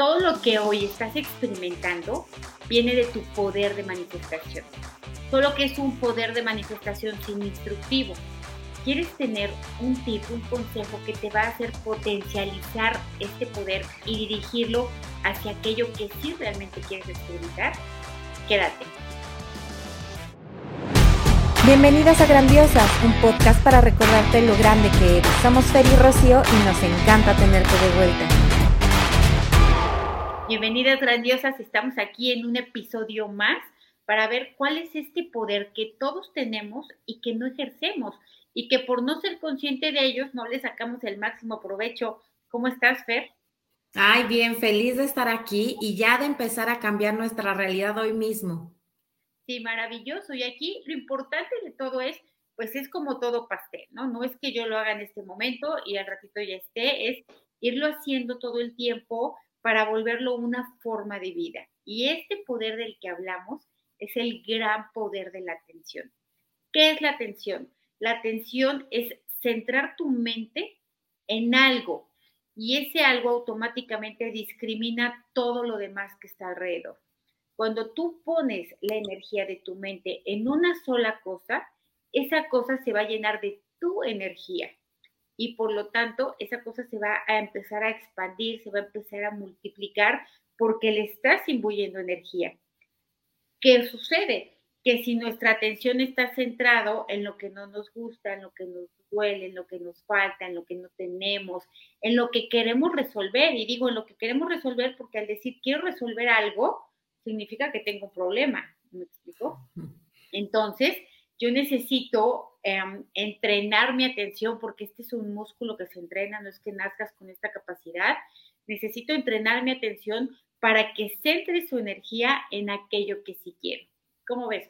todo lo que hoy estás experimentando viene de tu poder de manifestación. Solo que es un poder de manifestación sin instructivo. ¿Quieres tener un tip, un consejo que te va a hacer potencializar este poder y dirigirlo hacia aquello que sí realmente quieres experimentar? Quédate. Bienvenidas a Grandiosas, un podcast para recordarte lo grande que eres. Somos Fer y Rocío y nos encanta tenerte de vuelta. Bienvenidas grandiosas, estamos aquí en un episodio más para ver cuál es este poder que todos tenemos y que no ejercemos y que por no ser consciente de ellos no le sacamos el máximo provecho. ¿Cómo estás, Fer? Ay, bien, feliz de estar aquí y ya de empezar a cambiar nuestra realidad hoy mismo. Sí, maravilloso. Y aquí lo importante de todo es, pues es como todo pastel, ¿no? No es que yo lo haga en este momento y al ratito ya esté, es irlo haciendo todo el tiempo para volverlo una forma de vida. Y este poder del que hablamos es el gran poder de la atención. ¿Qué es la atención? La atención es centrar tu mente en algo y ese algo automáticamente discrimina todo lo demás que está alrededor. Cuando tú pones la energía de tu mente en una sola cosa, esa cosa se va a llenar de tu energía y por lo tanto esa cosa se va a empezar a expandir, se va a empezar a multiplicar porque le estás imbuyendo energía. ¿Qué sucede? Que si nuestra atención está centrado en lo que no nos gusta, en lo que nos duele, en lo que nos falta, en lo que no tenemos, en lo que queremos resolver, y digo en lo que queremos resolver porque al decir quiero resolver algo, significa que tengo un problema, ¿me explico? Entonces, yo necesito Em, entrenar mi atención, porque este es un músculo que se entrena, no es que nazcas con esta capacidad. Necesito entrenar mi atención para que centre su energía en aquello que sí quiero. ¿Cómo ves?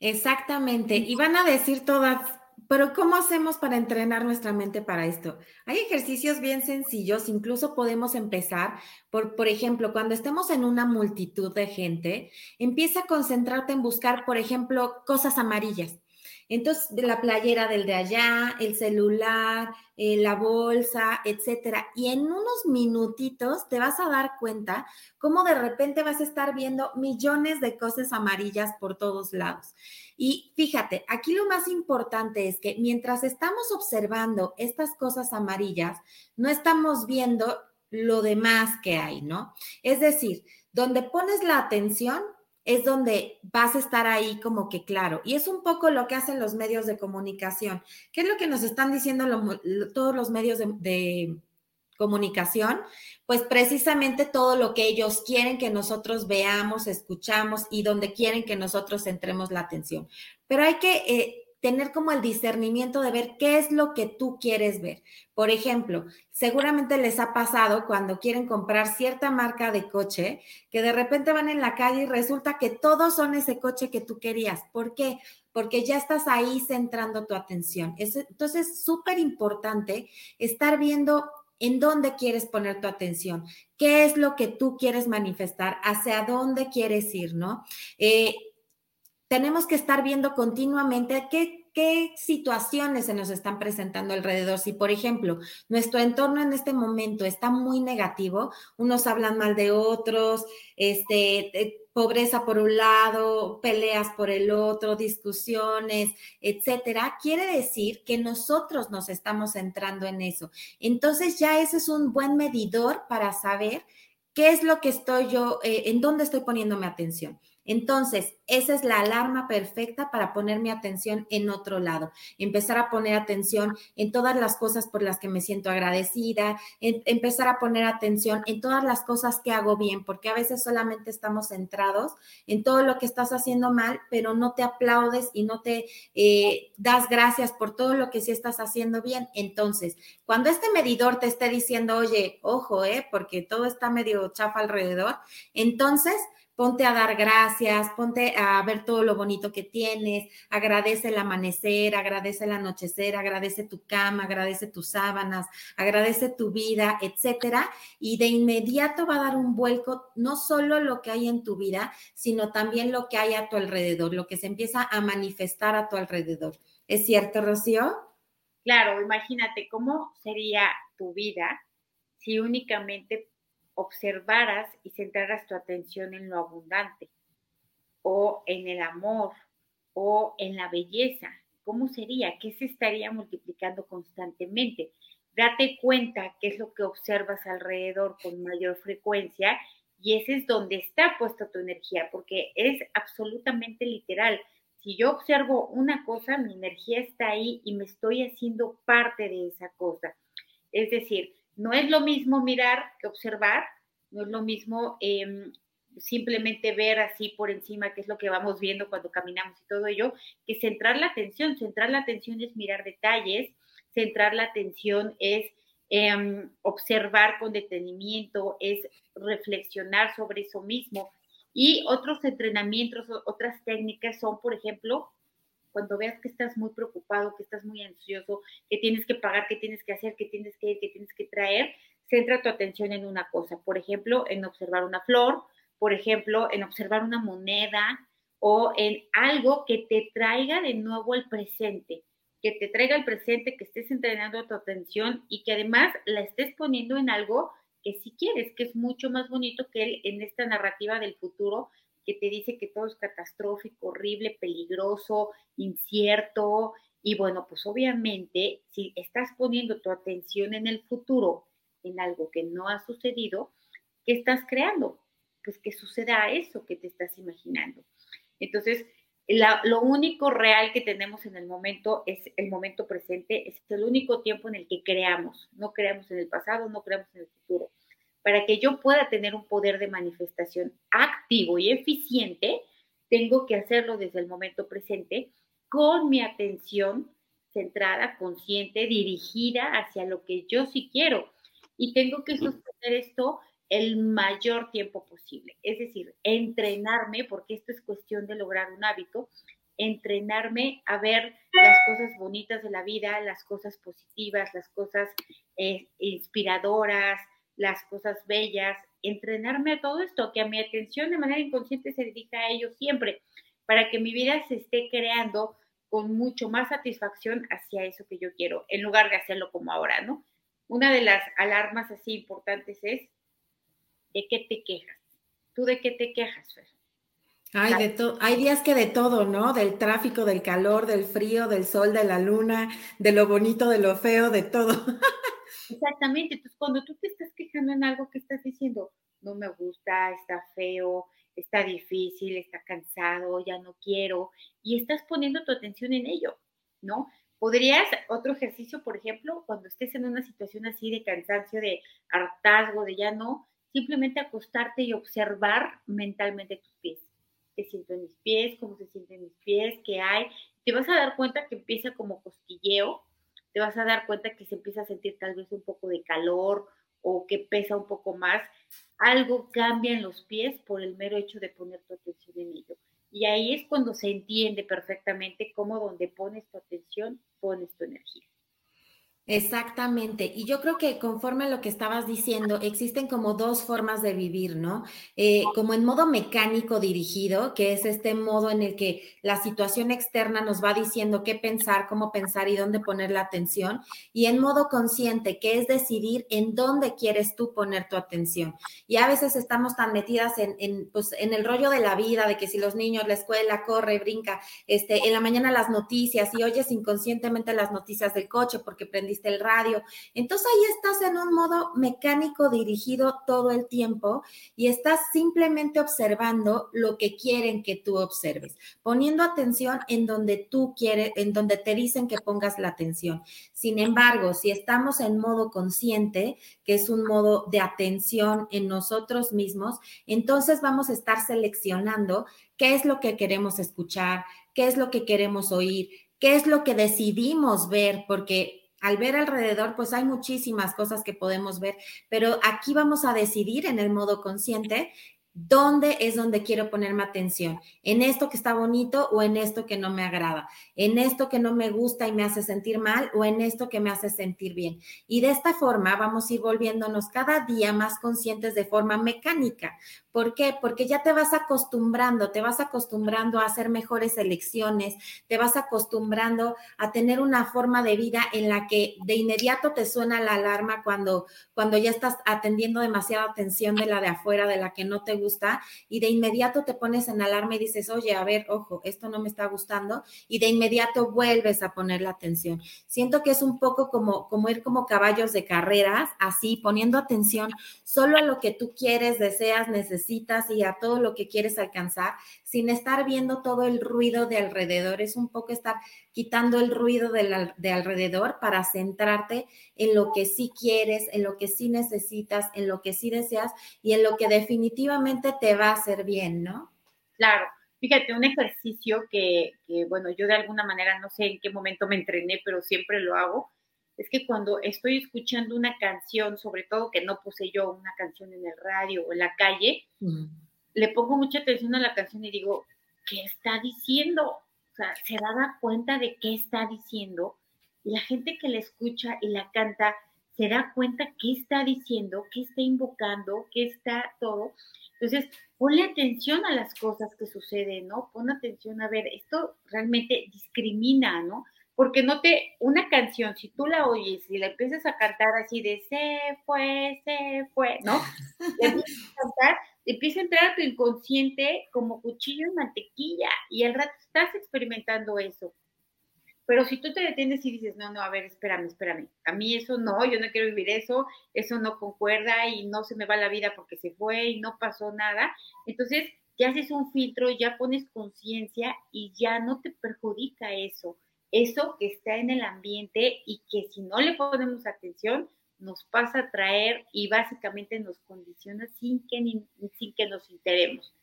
Exactamente. Y van a decir todas, pero ¿cómo hacemos para entrenar nuestra mente para esto? Hay ejercicios bien sencillos, incluso podemos empezar por, por ejemplo, cuando estemos en una multitud de gente, empieza a concentrarte en buscar, por ejemplo, cosas amarillas. Entonces, la playera del de allá, el celular, eh, la bolsa, etcétera. Y en unos minutitos te vas a dar cuenta cómo de repente vas a estar viendo millones de cosas amarillas por todos lados. Y fíjate, aquí lo más importante es que mientras estamos observando estas cosas amarillas, no estamos viendo lo demás que hay, ¿no? Es decir, donde pones la atención, es donde vas a estar ahí como que claro. Y es un poco lo que hacen los medios de comunicación. ¿Qué es lo que nos están diciendo todos los medios de, comunicación? Pues precisamente todo lo que ellos quieren que nosotros veamos, escuchamos y donde quieren que nosotros centremos la atención. Pero hay que eh, tener como el discernimiento de ver qué es lo que tú quieres ver. Por ejemplo, seguramente les ha pasado cuando quieren comprar cierta marca de coche, que de repente van en la calle y resulta que todos son ese coche que tú querías. ¿Por qué? Porque ya estás ahí centrando tu atención. entonces, es súper importante estar viendo en dónde quieres poner tu atención, qué es lo que tú quieres manifestar, hacia dónde quieres ir, ¿no? Eh, tenemos que estar viendo continuamente qué, situaciones se nos están presentando alrededor. Si, por ejemplo, nuestro entorno en este momento está muy negativo, unos hablan mal de otros, este, eh, pobreza por un lado, peleas por el otro, discusiones, etcétera, quiere decir que nosotros nos estamos centrando en eso. Entonces ya ese es un buen medidor para saber qué es lo que estoy yo, eh, en dónde estoy poniéndome atención. Entonces, esa es la alarma perfecta para poner mi atención en otro lado, empezar a poner atención en todas las cosas por las que me siento agradecida, empezar a poner atención en todas las cosas que hago bien, porque a veces solamente estamos centrados en todo lo que estás haciendo mal, pero no te aplaudes y no te eh, das gracias por todo lo que sí estás haciendo bien. Entonces, cuando este medidor te esté diciendo, oye, ojo, eh, porque todo está medio chafa alrededor, entonces ponte a dar gracias, ponte a ver todo lo bonito que tienes, agradece el amanecer, agradece el anochecer, agradece tu cama, agradece tus sábanas, agradece tu vida, etcétera, y de inmediato va a dar un vuelco no solo lo que hay en tu vida, sino también lo que hay a tu alrededor, lo que se empieza a manifestar a tu alrededor. ¿Es cierto, Rocío? Claro, imagínate cómo sería tu vida si únicamente observaras y centraras tu atención en lo abundante o en el amor o en la belleza, ¿cómo sería? ¿Qué se estaría multiplicando constantemente? Date cuenta qué es lo que observas alrededor con mayor frecuencia y ese es donde está puesta tu energía, porque es absolutamente literal. Si yo observo una cosa, mi energía está ahí y me estoy haciendo parte de esa cosa. Es decir, no es lo mismo mirar que observar, no es lo mismo em, simplemente ver así por encima qué es lo que vamos viendo cuando caminamos y todo ello, que centrar la atención. Centrar la atención es mirar detalles, centrar la atención es em, observar con detenimiento, es reflexionar sobre eso mismo. Y otros entrenamientos, otras técnicas son, por ejemplo, cuando veas que estás muy preocupado, que estás muy ansioso, que tienes que pagar, que tienes que hacer, que tienes que ir, que tienes que traer, centra tu atención en una cosa. Por ejemplo, en observar una flor, por ejemplo, en observar una moneda o en algo que te traiga de nuevo el presente, que te traiga el presente, que estés entrenando tu atención y que además la estés poniendo en algo que si quieres, que es mucho más bonito que en esta narrativa del futuro que te dice que todo es catastrófico, horrible, peligroso, incierto. Y bueno, pues obviamente, si estás poniendo tu atención en el futuro, en algo que no ha sucedido, ¿qué estás creando? pues que suceda eso que te estás imaginando. Entonces, lo único real que tenemos en el momento es el momento presente, es el único tiempo en el que creamos, no creamos en el pasado, no creamos en el futuro. Para que yo pueda tener un poder de manifestación activo y eficiente, tengo que hacerlo desde el momento presente con mi atención centrada, consciente, dirigida hacia lo que yo sí quiero. Y tengo que sostener esto el mayor tiempo posible. Es decir, entrenarme, porque esto es cuestión de lograr un hábito, entrenarme a ver las cosas bonitas de la vida, las cosas positivas, las cosas eh, inspiradoras, las cosas bellas, entrenarme a todo esto, que a mi atención de manera inconsciente se dirija a ello siempre, para que mi vida se esté creando con mucho más satisfacción hacia eso que yo quiero, en lugar de hacerlo como ahora, ¿no? Una de las alarmas así importantes es ¿de qué te quejas? ¿Tú de qué te quejas, Fer? Hay, de hay días que de todo, ¿no? Del tráfico, del calor, del frío, del sol, de la luna, de lo bonito, de lo feo, de todo. Exactamente. Entonces, cuando tú te estás quejando en algo que estás diciendo, no me gusta, está feo, está difícil, está cansado, ya no quiero, y estás poniendo tu atención en ello, ¿no? Podrías, otro ejercicio, por ejemplo, cuando estés en una situación así de cansancio, de hartazgo, de ya no, simplemente acostarte y observar mentalmente tus pies. ¿Qué siento en mis pies? ¿Cómo se sienten mis pies? ¿Qué hay? Te vas a dar cuenta que empieza como cosquilleo, te vas a dar cuenta que se empieza a sentir tal vez un poco de calor o que pesa un poco más. Algo cambia en los pies por el mero hecho de poner tu atención en ello. Y ahí es cuando se entiende perfectamente cómo donde pones tu atención, pones tu energía. Exactamente. Y yo creo que conforme a lo que estabas diciendo, existen como dos formas de vivir, ¿no? Eh, como en modo mecánico dirigido, que es este modo en el que la situación externa nos va diciendo qué pensar, cómo pensar y dónde poner la atención. Y en modo consciente, que es decidir en dónde quieres tú poner tu atención. Y a veces estamos tan metidas en, pues, en el rollo de la vida, de que si los niños, la escuela, corre, brinca, este, en la mañana las noticias y oyes inconscientemente las noticias del coche porque prendí el radio. Entonces ahí estás en un modo mecánico dirigido todo el tiempo y estás simplemente observando lo que quieren que tú observes, poniendo atención en donde tú quieres, en donde te dicen que pongas la atención. Sin embargo, si estamos en modo consciente, que es un modo de atención en nosotros mismos, entonces vamos a estar seleccionando qué es lo que queremos escuchar, qué es lo que queremos oír, qué es lo que decidimos ver, porque al ver alrededor, pues hay muchísimas cosas que podemos ver, pero aquí vamos a decidir en el modo consciente ¿Dónde es donde quiero ponerme atención? ¿En esto que está bonito o en esto que no me agrada? ¿En esto que no me gusta y me hace sentir mal o en esto que me hace sentir bien? Y de esta forma vamos a ir volviéndonos cada día más conscientes de forma mecánica. ¿Por qué? Porque ya te vas acostumbrando, te vas acostumbrando a hacer mejores elecciones, te vas acostumbrando a tener una forma de vida en la que de inmediato te suena la alarma cuando, cuando ya estás atendiendo demasiada atención de la de afuera, de la que no te gusta, y de inmediato te pones en alarma y dices, oye, a ver, ojo, esto no me está gustando, y de inmediato vuelves a poner la atención. Siento que es un poco como, como ir como caballos de carreras, así, poniendo atención solo a lo que tú quieres, deseas, necesitas y a todo lo que quieres alcanzar, sin estar viendo todo el ruido de alrededor. Es un poco estar quitando el ruido de, de alrededor para centrarte en lo que sí quieres, en lo que sí necesitas, en lo que sí deseas y en lo que definitivamente te va a hacer bien, ¿no? Claro. Fíjate, un ejercicio que, que, bueno, yo de alguna manera no sé en qué momento me entrené, pero siempre lo hago, es que cuando estoy escuchando una canción, sobre todo que no puse yo una canción en el radio o en la calle, le pongo mucha atención a la canción y digo, ¿qué está diciendo? O sea, se da cuenta de qué está diciendo y la gente que la escucha y la canta se da cuenta qué está diciendo, qué está invocando, qué está todo. Entonces, ponle atención a las cosas que suceden, ¿no? Pon atención a ver, esto realmente discrimina, ¿no? Porque no te, una canción, si tú la oyes y la empiezas a cantar así de se fue, se fue, ¿no? Le empiezas a cantar, empieza a entrar a tu inconsciente como cuchillo en mantequilla y al rato estás experimentando eso. Pero si tú te detienes y dices, no, no, a ver, espérame, espérame, a mí eso no, yo no quiero vivir eso, eso no concuerda y no se me va la vida porque se fue y no pasó nada, entonces ya haces un filtro, ya pones conciencia y ya no te perjudica eso eso que está en el ambiente y que si no le ponemos atención nos pasa a traer y básicamente nos condiciona sin que, sin que nos enteremos.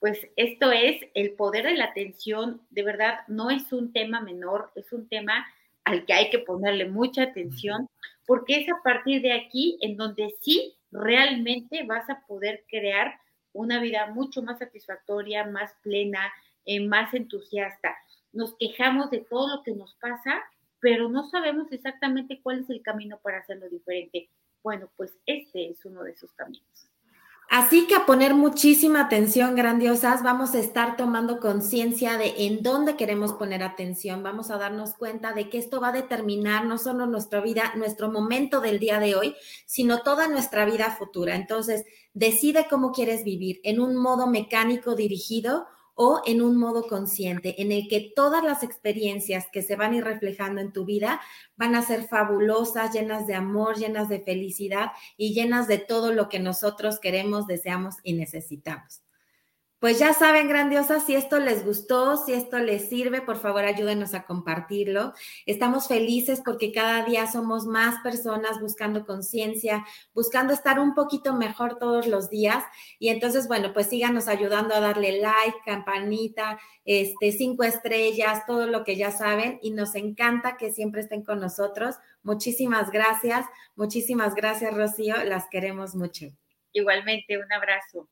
Pues esto es el poder de la atención, de verdad no es un tema menor, es un tema al que hay que ponerle mucha atención, porque es a partir de aquí en donde sí realmente vas a poder crear una vida mucho más satisfactoria, más plena, eh, más entusiasta nos quejamos de todo lo que nos pasa, pero no sabemos exactamente cuál es el camino para hacerlo diferente. Bueno, pues este es uno de esos caminos. Así que a poner muchísima atención, grandiosas, vamos a estar tomando conciencia de en dónde queremos poner atención, vamos a darnos cuenta de que esto va a determinar no solo nuestra vida, nuestro momento del día de hoy, sino toda nuestra vida futura. Entonces, decide cómo quieres vivir, en un modo mecánico dirigido o en un modo consciente, en el que todas las experiencias que se van a ir reflejando en tu vida van a ser fabulosas, llenas de amor, llenas de felicidad y llenas de todo lo que nosotros queremos, deseamos y necesitamos. Pues ya saben, grandiosas, si esto les gustó, si esto les sirve, por favor ayúdenos a compartirlo. Estamos felices porque cada día somos más personas buscando conciencia, buscando estar un poquito mejor todos los días. Y entonces, bueno, pues síganos ayudando a darle like, campanita, este, cinco estrellas, todo lo que ya saben. Y nos encanta que siempre estén con nosotros. Muchísimas gracias. Muchísimas gracias, Rocío. Las queremos mucho. Igualmente, un abrazo.